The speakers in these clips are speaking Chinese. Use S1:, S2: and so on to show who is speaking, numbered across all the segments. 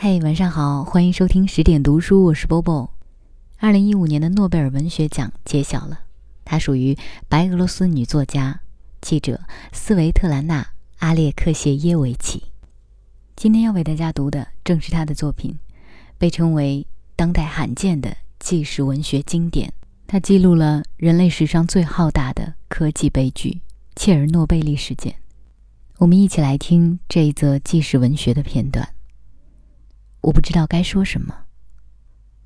S1: 嘿，晚上好，欢迎收听十点读书，我是 Bobo。二零一五年的诺贝尔文学奖揭晓了，它属于白俄罗斯女作家、记者斯维特兰娜·阿列克谢耶维奇。今天要为大家读的正是她的作品，被称为当代罕见的纪实文学经典。它记录了人类史上最浩大的科技悲剧——切尔诺贝利事件。我们一起来听这一则纪实文学的片段。我不知道该说什么，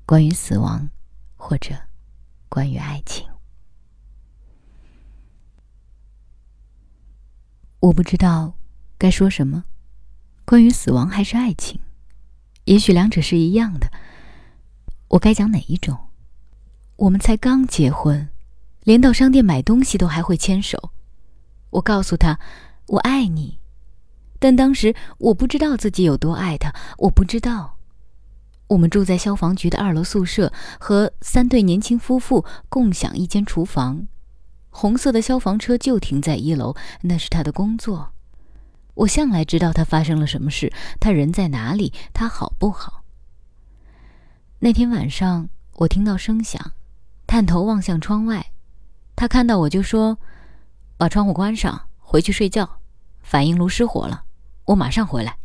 S1: 关于死亡，或者关于爱情。我不知道该说什么，关于死亡还是爱情？也许两者是一样的。我该讲哪一种？我们才刚结婚，连到商店买东西都还会牵手。我告诉他。我爱你，但当时我不知道自己有多爱他。我不知道，我们住在消防局的二楼宿舍，和三对年轻夫妇共享一间厨房。红色的消防车就停在一楼，那是他的工作。我向来知道他发生了什么事，他人在哪里，他好不好。那天晚上，我听到声响，探头望向窗外，他看到我就说：“把窗户关上。”回去睡觉，反应炉失火了，我马上回来。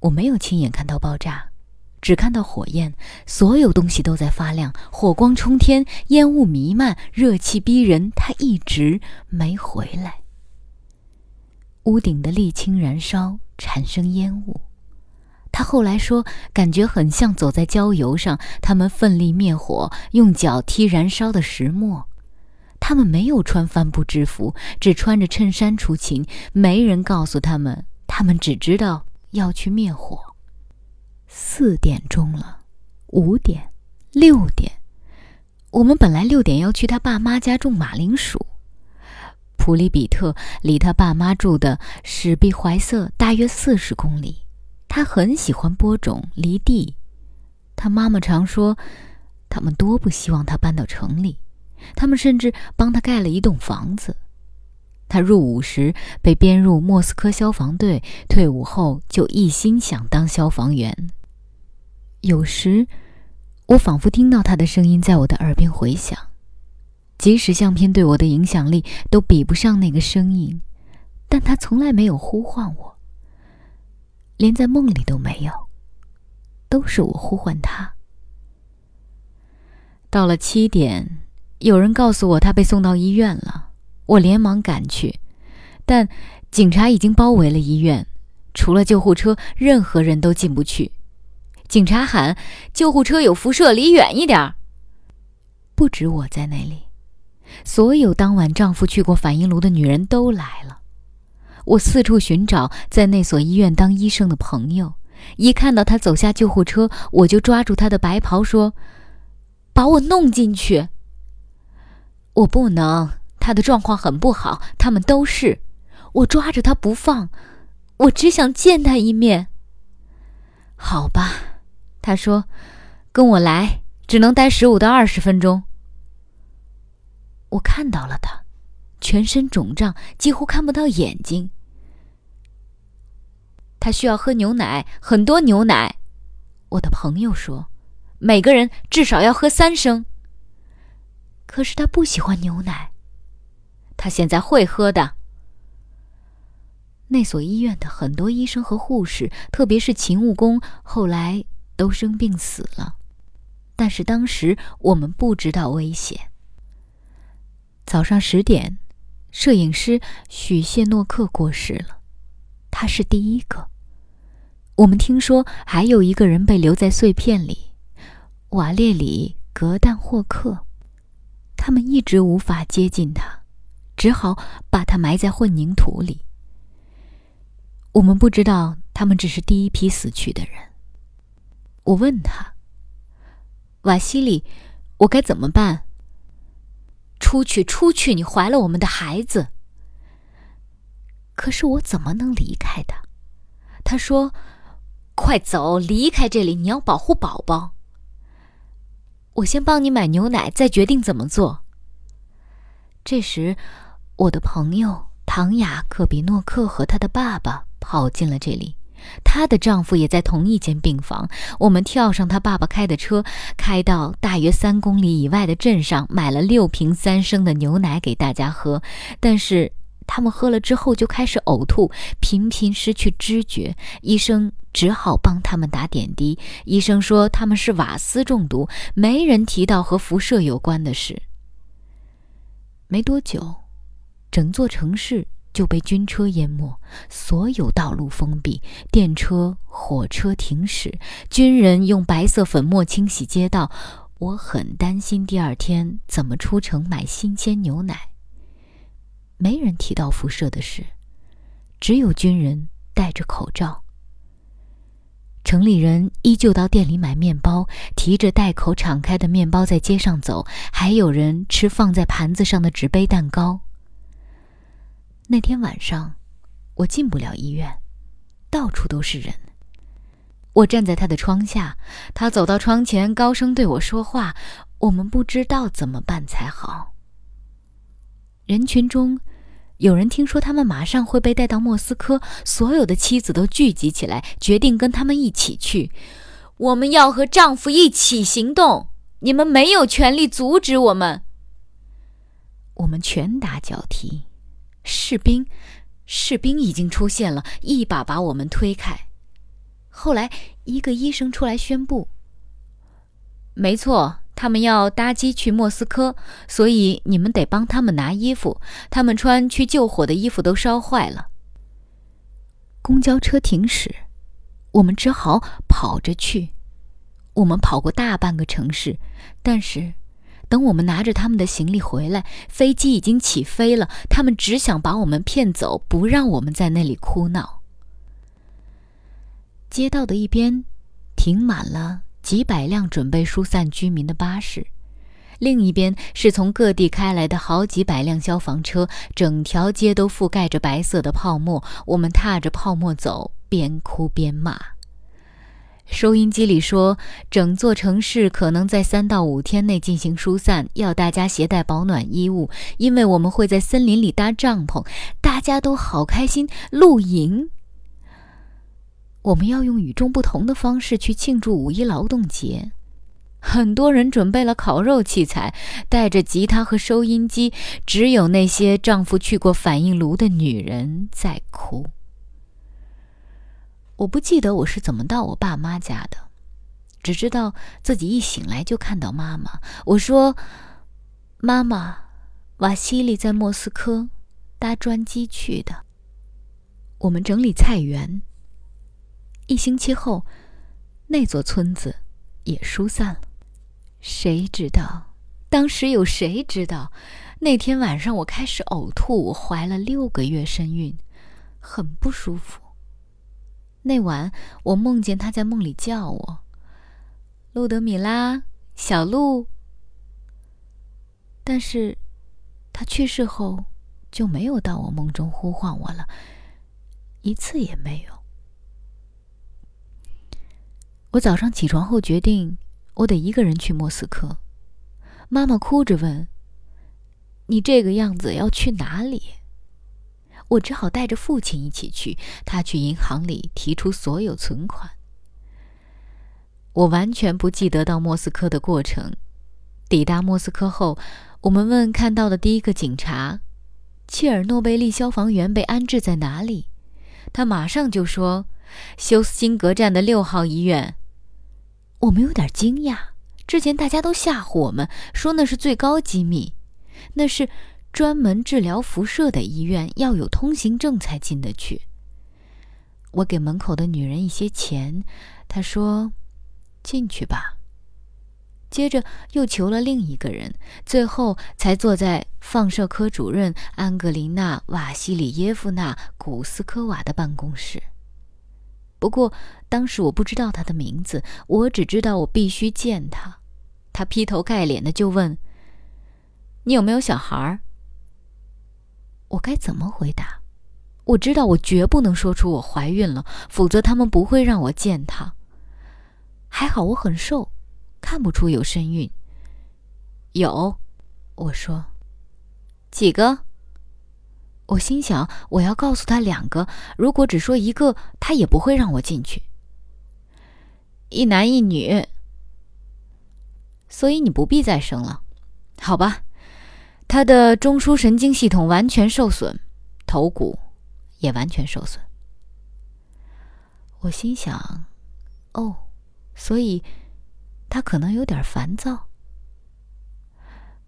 S1: 我没有亲眼看到爆炸，只看到火焰，所有东西都在发亮，火光冲天，烟雾弥漫，热气逼人。他一直没回来。屋顶的沥青燃烧，产生烟雾。他后来说，感觉很像走在郊游上，他们奋力灭火，用脚踢燃烧的石墨。他们没有穿帆布制服，只穿着衬衫出勤。没人告诉他们，他们只知道要去灭火。四点钟了，五点，六点。我们本来六点要去他爸妈家种马铃薯。普里比特离他爸妈住的史毕怀瑟大约四十公里。他很喜欢播种犁地。他妈妈常说，他们多不希望他搬到城里。他们甚至帮他盖了一栋房子。他入伍时被编入莫斯科消防队，退伍后就一心想当消防员。有时，我仿佛听到他的声音在我的耳边回响，即使相片对我的影响力都比不上那个声音，但他从来没有呼唤我，连在梦里都没有，都是我呼唤他。到了七点。有人告诉我他被送到医院了，我连忙赶去，但警察已经包围了医院，除了救护车，任何人都进不去。警察喊：“救护车有辐射，离远一点。”不止我在那里，所有当晚丈夫去过反应炉的女人都来了。我四处寻找在那所医院当医生的朋友，一看到他走下救护车，我就抓住他的白袍说：“把我弄进去。”我不能，他的状况很不好，他们都是。我抓着他不放，我只想见他一面。好吧，他说：“跟我来，只能待十五到二十分钟。”我看到了他，全身肿胀，几乎看不到眼睛。他需要喝牛奶，很多牛奶。我的朋友说，每个人至少要喝三升。可是他不喜欢牛奶。他现在会喝的。那所医院的很多医生和护士，特别是勤务工，后来都生病死了。但是当时我们不知道危险。早上十点，摄影师许谢诺克过世了，他是第一个。我们听说还有一个人被留在碎片里，瓦列里格旦霍克。他们一直无法接近他，只好把它埋在混凝土里。我们不知道他们只是第一批死去的人。我问他：“瓦西里，我该怎么办？”“出去，出去！你怀了我们的孩子。”可是我怎么能离开他？他说：“快走，离开这里！你要保护宝宝。”我先帮你买牛奶，再决定怎么做。这时，我的朋友唐雅克比诺克和他的爸爸跑进了这里。她的丈夫也在同一间病房。我们跳上她爸爸开的车，开到大约三公里以外的镇上，买了六瓶三升的牛奶给大家喝。但是他们喝了之后就开始呕吐，频频失去知觉。医生只好帮他们打点滴。医生说他们是瓦斯中毒，没人提到和辐射有关的事。没多久，整座城市。就被军车淹没，所有道路封闭，电车、火车停驶，军人用白色粉末清洗街道。我很担心第二天怎么出城买新鲜牛奶。没人提到辐射的事，只有军人戴着口罩。城里人依旧到店里买面包，提着袋口敞开的面包在街上走，还有人吃放在盘子上的纸杯蛋糕。那天晚上，我进不了医院，到处都是人。我站在他的窗下，他走到窗前，高声对我说话。我们不知道怎么办才好。人群中，有人听说他们马上会被带到莫斯科，所有的妻子都聚集起来，决定跟他们一起去。我们要和丈夫一起行动，你们没有权利阻止我们。我们拳打脚踢。士兵，士兵已经出现了，一把把我们推开。后来，一个医生出来宣布：“没错，他们要搭机去莫斯科，所以你们得帮他们拿衣服。他们穿去救火的衣服都烧坏了。”公交车停驶，我们只好跑着去。我们跑过大半个城市，但是。等我们拿着他们的行李回来，飞机已经起飞了。他们只想把我们骗走，不让我们在那里哭闹。街道的一边停满了几百辆准备疏散居民的巴士，另一边是从各地开来的好几百辆消防车，整条街都覆盖着白色的泡沫。我们踏着泡沫走，边哭边骂。收音机里说，整座城市可能在三到五天内进行疏散，要大家携带保暖衣物，因为我们会在森林里搭帐篷。大家都好开心，露营。我们要用与众不同的方式去庆祝五一劳动节。很多人准备了烤肉器材，带着吉他和收音机，只有那些丈夫去过反应炉的女人在哭。我不记得我是怎么到我爸妈家的，只知道自己一醒来就看到妈妈。我说：“妈妈，瓦西里在莫斯科搭专机去的。”我们整理菜园。一星期后，那座村子也疏散了。谁知道？当时有谁知道？那天晚上我开始呕吐，我怀了六个月身孕，很不舒服。那晚，我梦见他在梦里叫我：“路德米拉，小路。”但是，他去世后就没有到我梦中呼唤我了，一次也没有。我早上起床后决定，我得一个人去莫斯科。妈妈哭着问：“你这个样子要去哪里？”我只好带着父亲一起去。他去银行里提出所有存款。我完全不记得到莫斯科的过程。抵达莫斯科后，我们问看到的第一个警察：“切尔诺贝利消防员被安置在哪里？”他马上就说：“休斯金格站的六号医院。”我们有点惊讶。之前大家都吓唬我们，说那是最高机密，那是。专门治疗辐射的医院要有通行证才进得去。我给门口的女人一些钱，她说：“进去吧。”接着又求了另一个人，最后才坐在放射科主任安格林娜·瓦西里耶夫娜·古斯科娃的办公室。不过当时我不知道她的名字，我只知道我必须见她。她劈头盖脸的就问：“你有没有小孩儿？”我该怎么回答？我知道我绝不能说出我怀孕了，否则他们不会让我见他。还好我很瘦，看不出有身孕。有，我说，几个？我心想，我要告诉他两个，如果只说一个，他也不会让我进去。一男一女，所以你不必再生了，好吧？他的中枢神经系统完全受损，头骨也完全受损。我心想，哦，所以他可能有点烦躁。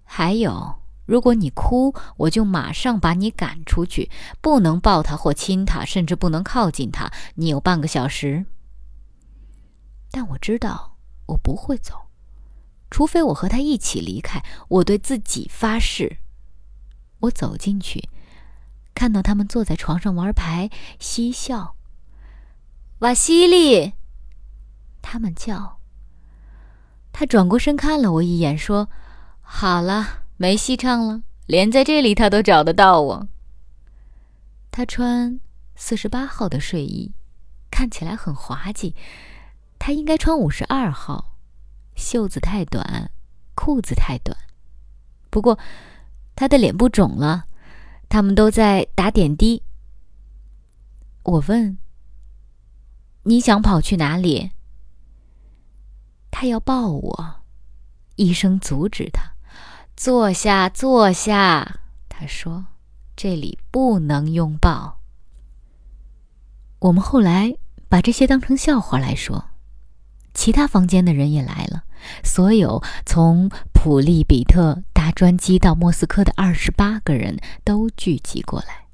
S1: 还有。如果你哭，我就马上把你赶出去，不能抱他或亲他，甚至不能靠近他。你有半个小时。但我知道我不会走，除非我和他一起离开。我对自己发誓。我走进去，看到他们坐在床上玩牌、嬉笑。瓦西里，他们叫。他转过身看了我一眼，说：“好了。”没戏唱了，连在这里他都找得到我。他穿四十八号的睡衣，看起来很滑稽。他应该穿五十二号，袖子太短，裤子太短。不过，他的脸部肿了。他们都在打点滴。我问：“你想跑去哪里？”他要抱我，医生阻止他。坐下，坐下。他说：“这里不能拥抱。”我们后来把这些当成笑话来说。其他房间的人也来了，所有从普利比特搭专机到莫斯科的二十八个人都聚集过来。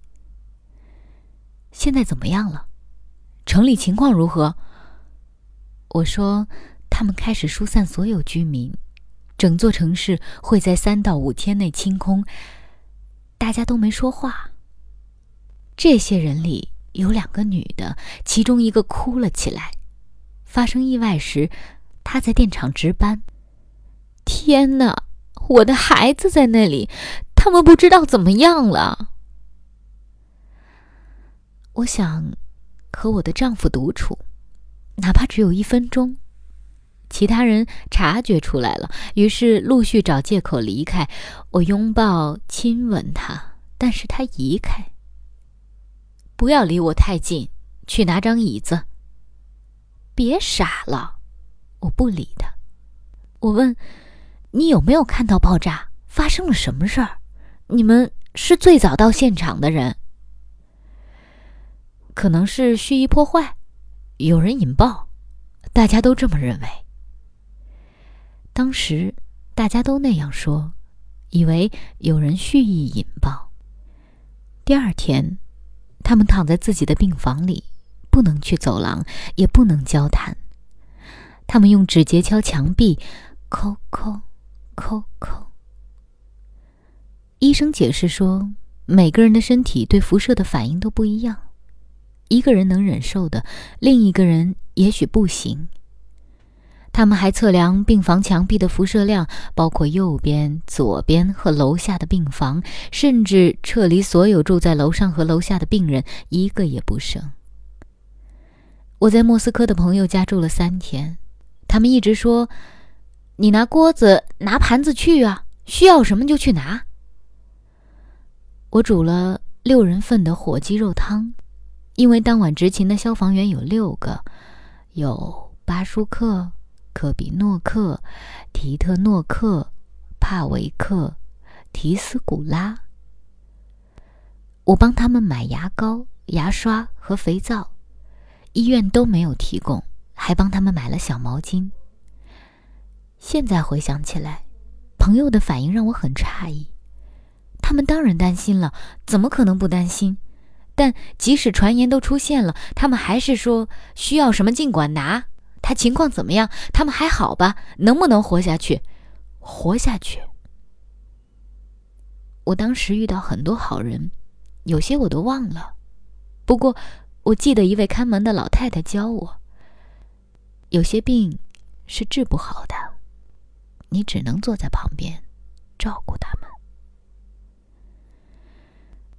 S1: 现在怎么样了？城里情况如何？我说，他们开始疏散所有居民。整座城市会在三到五天内清空。大家都没说话。这些人里有两个女的，其中一个哭了起来。发生意外时，她在电厂值班。天哪，我的孩子在那里，他们不知道怎么样了。我想和我的丈夫独处，哪怕只有一分钟。其他人察觉出来了，于是陆续找借口离开。我拥抱、亲吻他，但是他移开。不要离我太近，去拿张椅子。别傻了，我不理他。我问：“你有没有看到爆炸？发生了什么事儿？你们是最早到现场的人。可能是蓄意破坏，有人引爆，大家都这么认为。”当时大家都那样说，以为有人蓄意引爆。第二天，他们躺在自己的病房里，不能去走廊，也不能交谈。他们用指节敲墙壁，抠抠抠抠。医生解释说，每个人的身体对辐射的反应都不一样，一个人能忍受的，另一个人也许不行。他们还测量病房墙壁的辐射量，包括右边、左边和楼下的病房，甚至撤离所有住在楼上和楼下的病人，一个也不剩。我在莫斯科的朋友家住了三天，他们一直说：“你拿锅子、拿盘子去啊，需要什么就去拿。”我煮了六人份的火鸡肉汤，因为当晚执勤的消防员有六个，有巴舒克。科比诺克、提特诺克、帕维克、提斯古拉，我帮他们买牙膏、牙刷和肥皂，医院都没有提供，还帮他们买了小毛巾。现在回想起来，朋友的反应让我很诧异。他们当然担心了，怎么可能不担心？但即使传言都出现了，他们还是说需要什么尽管拿。他情况怎么样？他们还好吧？能不能活下去？活下去。我当时遇到很多好人，有些我都忘了。不过我记得一位看门的老太太教我：有些病是治不好的，你只能坐在旁边照顾他们。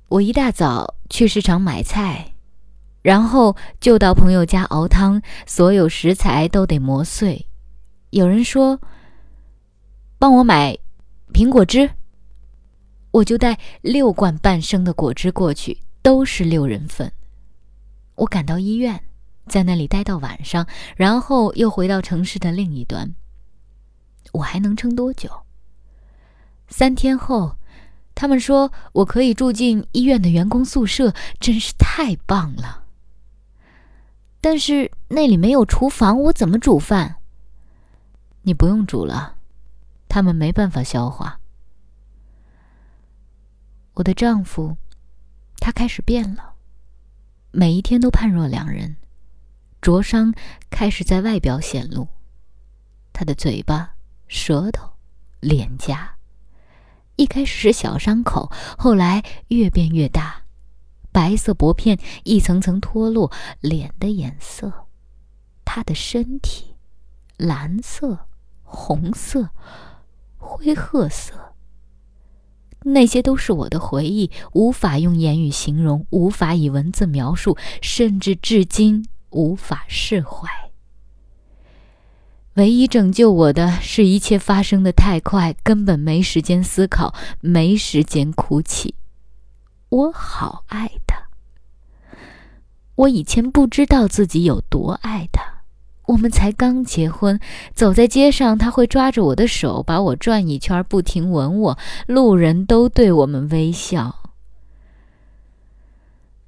S1: 我一大早去市场买菜。然后就到朋友家熬汤，所有食材都得磨碎。有人说：“帮我买苹果汁。”我就带六罐半升的果汁过去，都是六人份。我赶到医院，在那里待到晚上，然后又回到城市的另一端。我还能撑多久？三天后，他们说我可以住进医院的员工宿舍，真是太棒了。但是那里没有厨房，我怎么煮饭？你不用煮了，他们没办法消化。我的丈夫，他开始变了，每一天都判若两人，灼伤开始在外表显露，他的嘴巴、舌头、脸颊，一开始是小伤口，后来越变越大，白色薄片一层层脱落，脸的颜色，他的身体，蓝色、红色、灰褐色。那些都是我的回忆，无法用言语形容，无法以文字描述，甚至至今无法释怀。唯一拯救我的是一切发生的太快，根本没时间思考，没时间哭泣。我好爱他，我以前不知道自己有多爱他。我们才刚结婚，走在街上，他会抓着我的手，把我转一圈，不停吻我。路人都对我们微笑。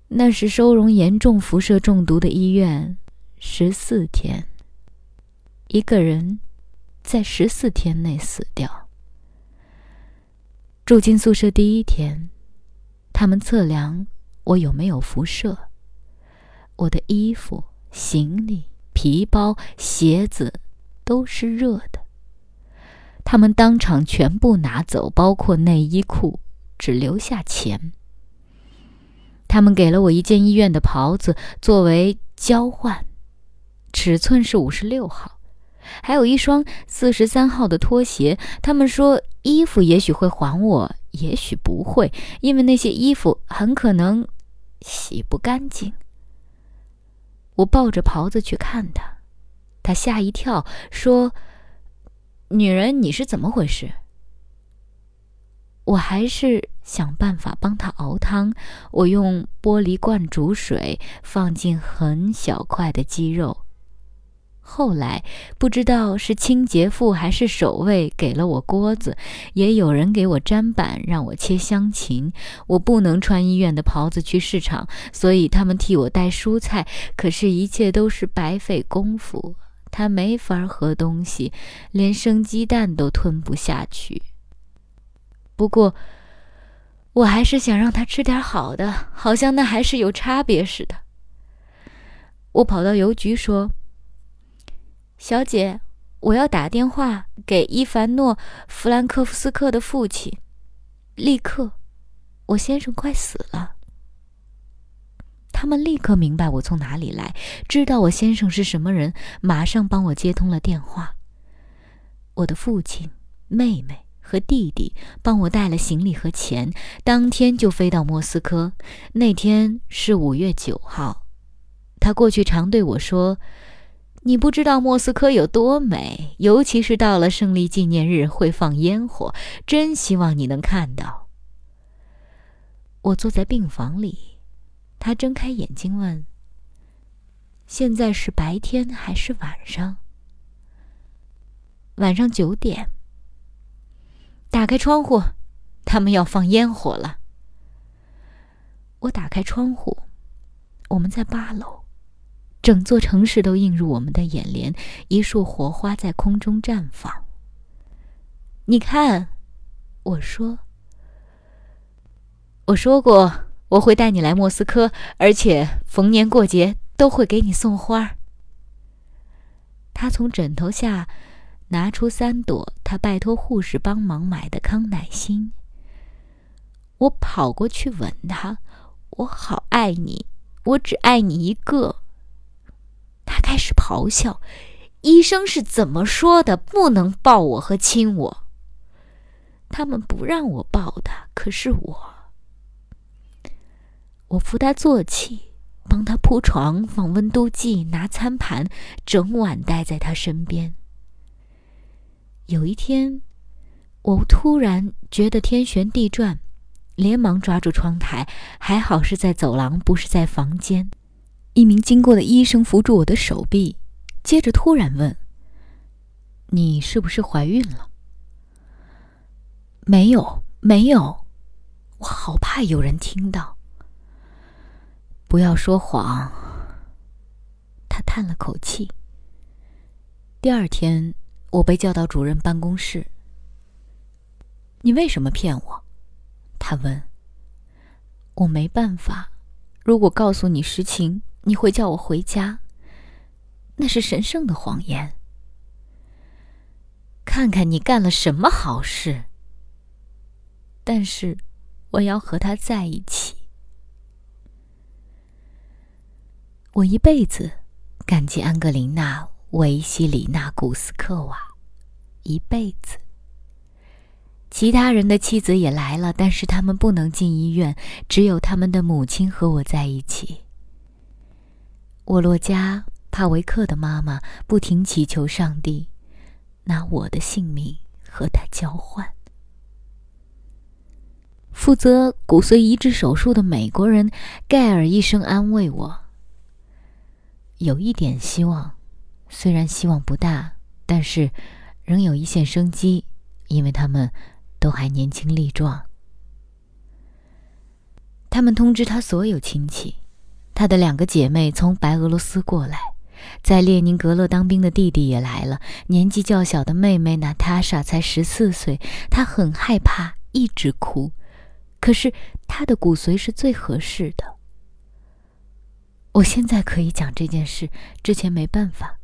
S1: 那是收容严重辐射中毒的医院，十四天。一个人在十四天内死掉。住进宿舍第一天，他们测量我有没有辐射，我的衣服、行李。皮包、鞋子都是热的。他们当场全部拿走，包括内衣裤，只留下钱。他们给了我一件医院的袍子作为交换，尺寸是五十六号，还有一双四十三号的拖鞋。他们说衣服也许会还我，也许不会，因为那些衣服很可能洗不干净。我抱着袍子去看他，他吓一跳，说：“女人，你是怎么回事？”我还是想办法帮他熬汤。我用玻璃罐煮水，放进很小块的鸡肉。后来不知道是清洁妇还是守卫给了我锅子，也有人给我砧板让我切香芹。我不能穿医院的袍子去市场，所以他们替我带蔬菜。可是，一切都是白费功夫。他没法喝东西，连生鸡蛋都吞不下去。不过，我还是想让他吃点好的，好像那还是有差别似的。我跑到邮局说。小姐，我要打电话给伊凡诺·弗兰克夫斯克的父亲，立刻，我先生快死了。他们立刻明白我从哪里来，知道我先生是什么人，马上帮我接通了电话。我的父亲、妹妹和弟弟帮我带了行李和钱，当天就飞到莫斯科。那天是五月九号，他过去常对我说。你不知道莫斯科有多美，尤其是到了胜利纪念日会放烟火，真希望你能看到。我坐在病房里，他睁开眼睛问：“现在是白天还是晚上？”晚上九点。打开窗户，他们要放烟火了。我打开窗户，我们在八楼。整座城市都映入我们的眼帘，一束火花在空中绽放。你看，我说，我说过我会带你来莫斯科，而且逢年过节都会给你送花。他从枕头下拿出三朵他拜托护士帮忙买的康乃馨。我跑过去吻他，我好爱你，我只爱你一个。他开始咆哮：“医生是怎么说的？不能抱我和亲我。他们不让我抱他，可是我……我扶他坐起，帮他铺床，放温度计，拿餐盘，整晚待在他身边。有一天，我突然觉得天旋地转，连忙抓住窗台，还好是在走廊，不是在房间。一名经过的医生扶住我的手臂，接着突然问：“你是不是怀孕了？”“没有，没有。”我好怕有人听到。不要说谎。他叹了口气。第二天，我被叫到主任办公室。你为什么骗我？他问。我没办法。如果告诉你实情，你会叫我回家。那是神圣的谎言。看看你干了什么好事。但是，我要和他在一起。我一辈子感激安格琳娜·维西里娜·古斯克娃，一辈子。其他人的妻子也来了，但是他们不能进医院，只有他们的母亲和我在一起。沃洛加·帕维克的妈妈不停祈求上帝，拿我的性命和他交换。负责骨髓移植手术的美国人盖尔医生安慰我：“有一点希望，虽然希望不大，但是仍有一线生机，因为他们。”都还年轻力壮。他们通知他所有亲戚，他的两个姐妹从白俄罗斯过来，在列宁格勒当兵的弟弟也来了。年纪较小的妹妹娜塔莎才十四岁，她很害怕，一直哭。可是她的骨髓是最合适的。我现在可以讲这件事，之前没办法。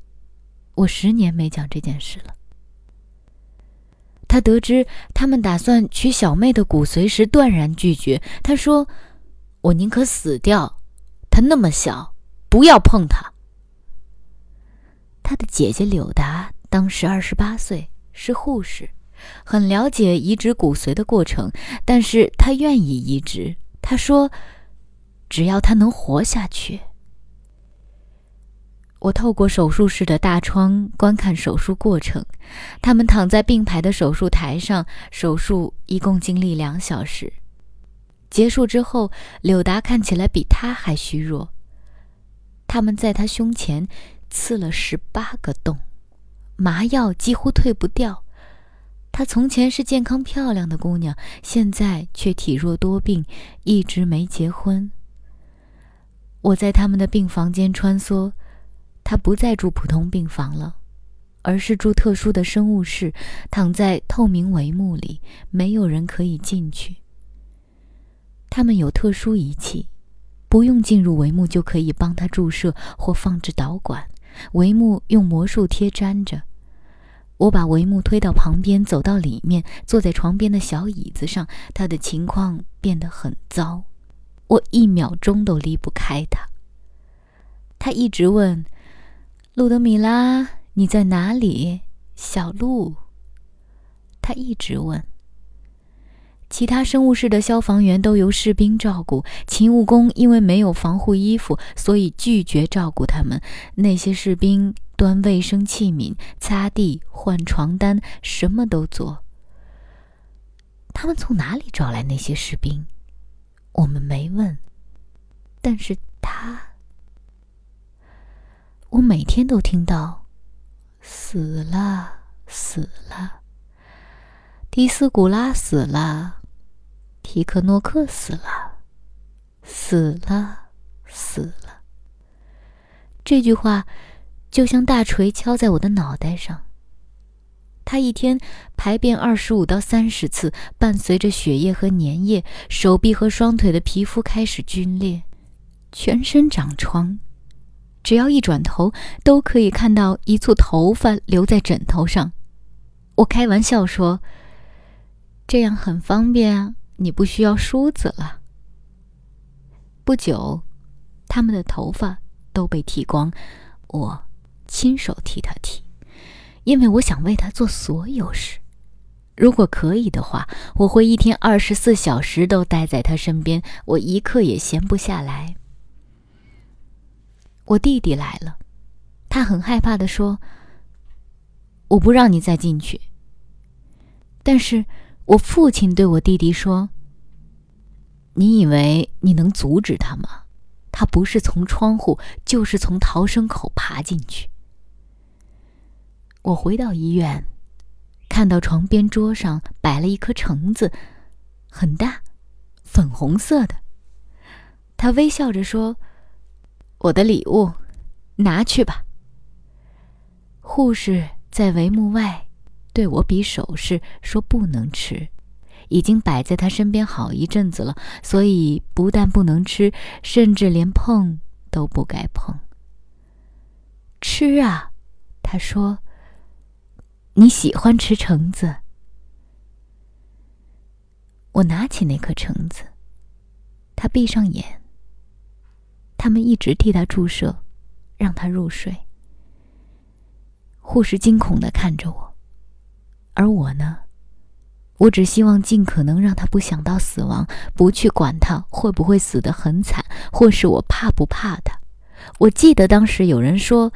S1: 我十年没讲这件事了。他得知他们打算取小妹的骨髓时，断然拒绝。他说：“我宁可死掉，她那么小，不要碰她。”他的姐姐柳达当时二十八岁，是护士，很了解移植骨髓的过程，但是她愿意移植。她说：“只要她能活下去。”我透过手术室的大窗观看手术过程，他们躺在并排的手术台上，手术一共经历两小时。结束之后，柳达看起来比他还虚弱。他们在他胸前刺了十八个洞，麻药几乎退不掉。她从前是健康漂亮的姑娘，现在却体弱多病，一直没结婚。我在他们的病房间穿梭。他不再住普通病房了，而是住特殊的生物室，躺在透明帷幕里，没有人可以进去。他们有特殊仪器，不用进入帷幕就可以帮他注射或放置导管。帷幕用魔术贴粘着。我把帷幕推到旁边，走到里面，坐在床边的小椅子上。他的情况变得很糟，我一秒钟都离不开他。他一直问。路德米拉，你在哪里？小路。他一直问。其他生物室的消防员都由士兵照顾，勤务工因为没有防护衣服，所以拒绝照顾他们。那些士兵端卫生器皿、擦地、换床单，什么都做。他们从哪里找来那些士兵？我们没问。但是他。我每天都听到，死了，死了。迪斯古拉死了，提克诺克死了，死了，死了。这句话就像大锤敲在我的脑袋上。他一天排便二十五到三十次，伴随着血液和粘液，手臂和双腿的皮肤开始皲裂，全身长疮。只要一转头，都可以看到一簇头发留在枕头上。我开玩笑说：“这样很方便啊，你不需要梳子了。”不久，他们的头发都被剃光，我亲手替他剃，因为我想为他做所有事。如果可以的话，我会一天二十四小时都待在他身边，我一刻也闲不下来。我弟弟来了，他很害怕的说：“我不让你再进去。”但是，我父亲对我弟弟说：“你以为你能阻止他吗？他不是从窗户，就是从逃生口爬进去。我回到医院，看到床边桌上摆了一颗橙子，很大，粉红色的。他微笑着说：“我的礼物，拿去吧。”护士在帷幕外对我比手势，说：“不能吃。”已经摆在他身边好一阵子了，所以不但不能吃，甚至连碰都不该碰。吃啊，他说：“你喜欢吃橙子。”我拿起那颗橙子，他闭上眼。他们一直替他注射，让他入睡。护士惊恐的看着我，而我呢？我只希望尽可能让他不想到死亡，不去管他会不会死得很惨，或是我怕不怕他。我记得当时有人说：“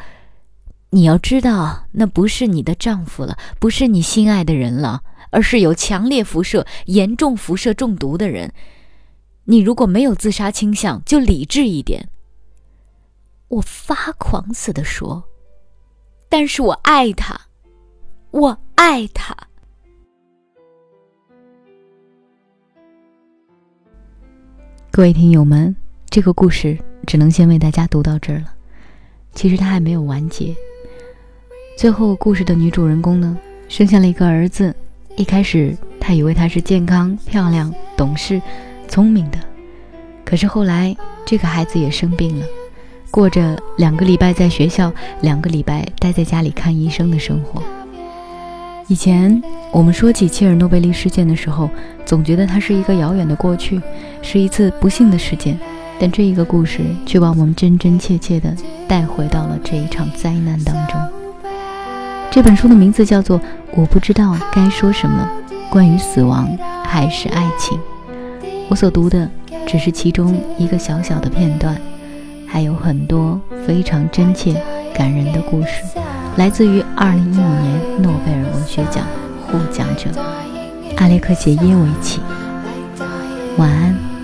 S1: 你要知道，那不是你的丈夫了，不是你心爱的人了，而是有强烈辐射、严重辐射中毒的人。你如果没有自杀倾向，就理智一点。”我发狂似的说：“但是我爱他，我爱他。”各位听友们，这个故事只能先为大家读到这儿了。其实它还没有完结。最后，故事的女主人公呢，生下了一个儿子。一开始，她以为他是健康、漂亮、懂事、聪明的。可是后来，这个孩子也生病了，过着两个礼拜在学校，两个礼拜待在家里看医生的生活。以前我们说起切尔诺贝利事件的时候，总觉得它是一个遥远的过去，是一次不幸的事件。但这一个故事却把我们真真切切的带回到了这一场灾难当中。这本书的名字叫做《我不知道该说什么》，关于死亡还是爱情。我所读的只是其中一个小小的片段，还有很多非常真切、感人的故事。来自于2015年诺贝尔文学奖获奖者阿列克谢耶维奇。晚安。